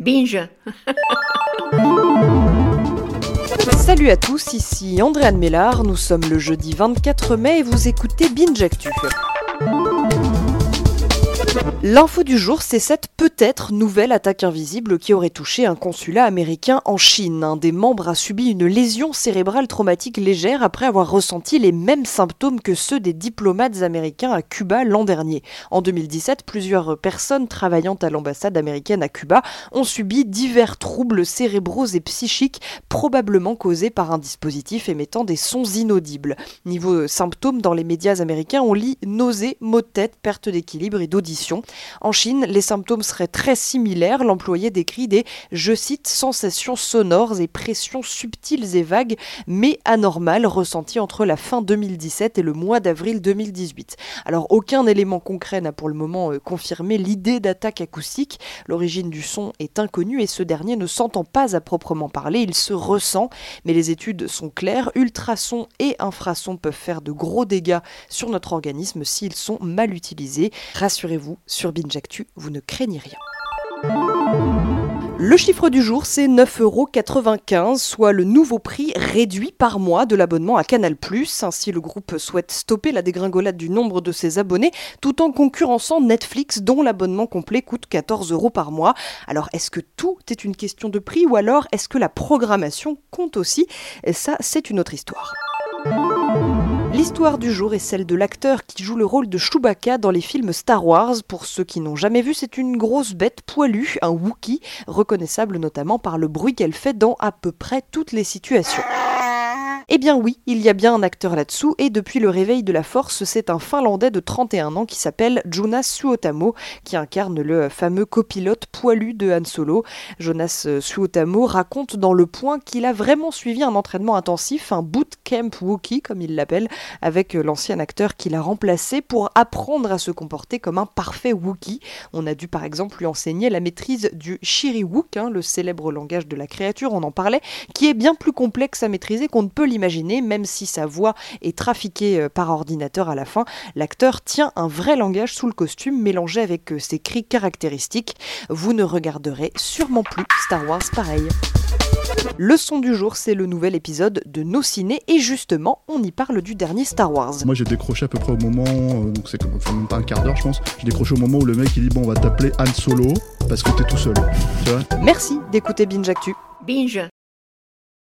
Binge. Salut à tous, ici Andréane Mélard, nous sommes le jeudi 24 mai et vous écoutez Binge Actu. L'info du jour, c'est cette peut-être nouvelle attaque invisible qui aurait touché un consulat américain en Chine. Un des membres a subi une lésion cérébrale traumatique légère après avoir ressenti les mêmes symptômes que ceux des diplomates américains à Cuba l'an dernier. En 2017, plusieurs personnes travaillant à l'ambassade américaine à Cuba ont subi divers troubles cérébraux et psychiques probablement causés par un dispositif émettant des sons inaudibles. Niveau symptômes, dans les médias américains, on lit nausées, maux de tête, perte d'équilibre et d'audition. En Chine, les symptômes seraient très similaires. L'employé décrit des, je cite, sensations sonores et pressions subtiles et vagues, mais anormales ressenties entre la fin 2017 et le mois d'avril 2018. Alors aucun élément concret n'a pour le moment euh, confirmé l'idée d'attaque acoustique. L'origine du son est inconnue et ce dernier ne s'entend pas à proprement parler, il se ressent, mais les études sont claires, ultrasons et infrasons peuvent faire de gros dégâts sur notre organisme s'ils sont mal utilisés. Rassurez-vous, sur Binge Actu, vous ne craignez rien. Le chiffre du jour, c'est 9,95€, soit le nouveau prix réduit par mois de l'abonnement à Canal+. Ainsi, le groupe souhaite stopper la dégringolade du nombre de ses abonnés, tout en concurrençant Netflix, dont l'abonnement complet coûte 14 euros par mois. Alors, est-ce que tout est une question de prix ou alors est-ce que la programmation compte aussi? Ça, c'est une autre histoire. L'histoire du jour est celle de l'acteur qui joue le rôle de Chewbacca dans les films Star Wars. Pour ceux qui n'ont jamais vu, c'est une grosse bête poilue, un Wookie, reconnaissable notamment par le bruit qu'elle fait dans à peu près toutes les situations. Eh bien oui, il y a bien un acteur là-dessous, et depuis le réveil de la force, c'est un Finlandais de 31 ans qui s'appelle Jonas Suotamo, qui incarne le fameux copilote poilu de Han Solo. Jonas Suotamo raconte dans Le Point qu'il a vraiment suivi un entraînement intensif, un bootcamp Wookie, comme il l'appelle, avec l'ancien acteur qui l'a remplacé pour apprendre à se comporter comme un parfait Wookie. On a dû par exemple lui enseigner la maîtrise du Shiriwook, hein, le célèbre langage de la créature, on en parlait, qui est bien plus complexe à maîtriser qu'on ne peut l'imaginer imaginer, même si sa voix est trafiquée euh, par ordinateur à la fin, l'acteur tient un vrai langage sous le costume mélangé avec euh, ses cris caractéristiques. Vous ne regarderez sûrement plus Star Wars pareil. Le son du jour, c'est le nouvel épisode de Nos Ciné et justement, on y parle du dernier Star Wars. Moi j'ai décroché à peu près au moment, euh, donc c'est comme enfin, même pas un quart d'heure je pense, j'ai décroché au moment où le mec il dit bon on va t'appeler Han Solo parce que t'es tout seul. Tu vois? Merci d'écouter Binge Actu. Binge.